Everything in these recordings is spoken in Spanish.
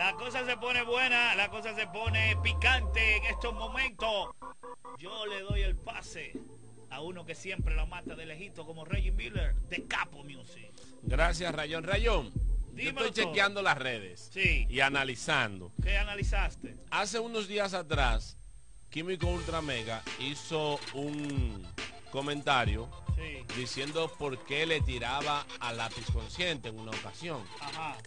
La cosa se pone buena, la cosa se pone picante en estos momentos. Yo le doy el pase a uno que siempre lo mata de lejito como Reggie Miller de Capo Music. Gracias, Rayón. Rayón, yo Dímelo estoy todo. chequeando las redes Sí. y analizando. ¿Qué analizaste? Hace unos días atrás, Químico Ultra Mega hizo un comentario Sí. diciendo por qué le tiraba a lápiz consciente en una ocasión. Ajá.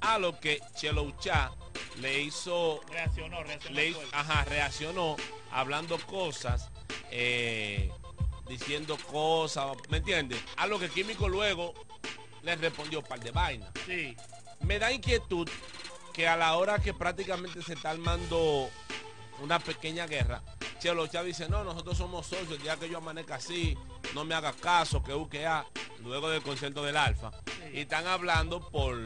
A lo que Chelo Uchá le hizo, Reaccionó, reaccionó. le ajá, reaccionó hablando cosas, eh, diciendo cosas, ¿me entiendes? A lo que Químico luego le respondió par de vainas. Sí. Me da inquietud que a la hora que prácticamente se está armando una pequeña guerra, Chelo Chá dice, no, nosotros somos socios, día que yo amanezca así, no me haga caso, que U, que A, luego del concierto del Alfa. Sí. Y están hablando por,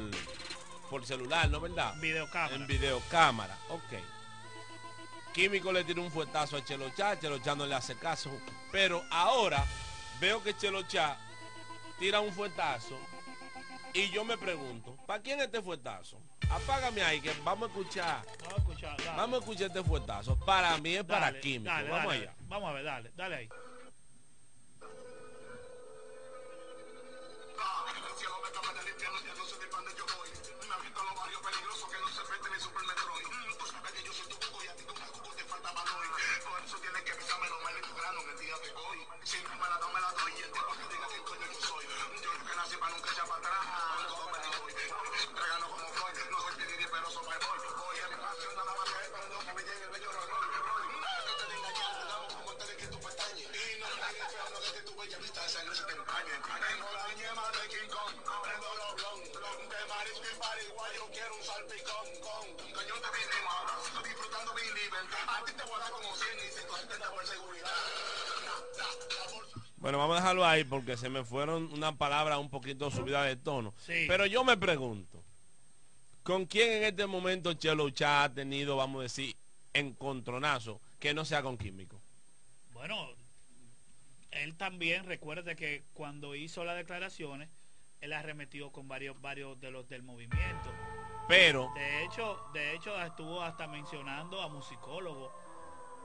por celular, ¿no verdad? Videocámara. En videocámara, ok. Químico le tira un fuetazo a Chelo Chá, Chelo Chá no le hace caso. Pero ahora veo que Chelo Chá tira un fuetazo y yo me pregunto, ¿para quién este fuetazo? Apágame ahí que vamos a escuchar, Vamos a escuchar. dale. vamos a escuchar este fuetazo. Para mí es para Dale, Químico. dale, vamos dale, allá. Vamos a ver, dale, dale ahí. Lo mal en tu grano en el día de hoy. Si no me la doy, me la doy. Y el tiempo que diga quién coño yo soy. Yo que nací para nunca echar para atrás. Todo me doy. Trágalo como Floyd. No soy Pediri, pero soy boy. Voy a mi pasión, nada más que pero no que me llegue el bello roll. Que te de engañar, te damos como de que tú pestañes. Y no no de que tu bella vista de sangre se te empañe. Tengo la ñema de los blon. De marisco y pariguay, yo quiero un salpicón con un cañón de vinima. Estoy disfrutando mi libertad. A ti te voy a dar como 100 y 170 por seguridad. La, la, la bolsa. Bueno, vamos a dejarlo ahí porque se me fueron una palabra un poquito subida de tono. Sí. Pero yo me pregunto, ¿con quién en este momento Chelo Chá ha tenido, vamos a decir, encontronazo que no sea con Químico? Bueno, él también recuerde que cuando hizo las declaraciones, él arremetió con varios, varios de los del movimiento. Pero, De hecho, de hecho estuvo hasta mencionando a musicólogos.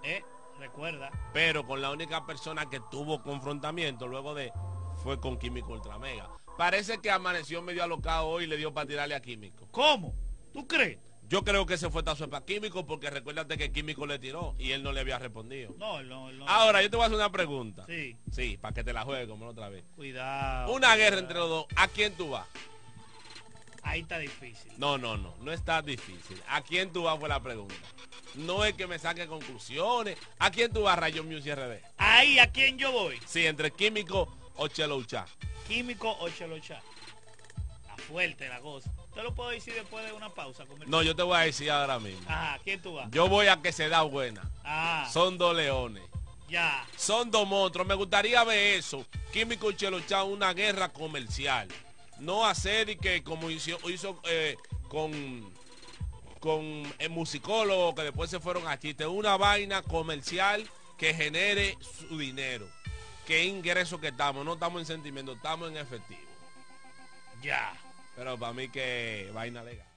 ¿Eh? Recuerda. pero con la única persona que tuvo confrontamiento luego de fue con Químico Ultra Mega. Parece que amaneció medio alocado hoy y le dio para tirarle a Químico. ¿Cómo? ¿Tú crees? Yo creo que ese fue tazo para Químico porque recuérdate que Químico le tiró y él no le había respondido. No, no, no. Ahora, yo te voy a hacer una pregunta. Sí. Sí, para que te la juegue como la otra vez. Cuidado. Una guerra entre los dos. ¿A quién tú vas? Ahí está difícil. No, no, no. No está difícil. ¿A quién tú vas fue la pregunta. No es que me saque conclusiones. ¿A quién tú vas, Rayo Music RD? Ahí, ¿a quién yo voy? Sí, entre Químico o Chelo Uchá. Químico o Chelocha. Fuerte la cosa. Te lo puedo decir después de una pausa. No, yo te voy a decir ahora mismo. Ajá, ¿quién tú vas? Yo voy a que se da buena. Ah, Son dos leones. ya. Son dos monstruos. Me gustaría ver eso. Químico y Chelo Uchá, una guerra comercial. No hacer y que como hizo, hizo eh, con con el musicólogo que después se fueron a chiste. Una vaina comercial que genere su dinero. ¿Qué ingreso que estamos? No estamos en sentimiento, estamos en efectivo. Ya. Pero para mí que vaina legal.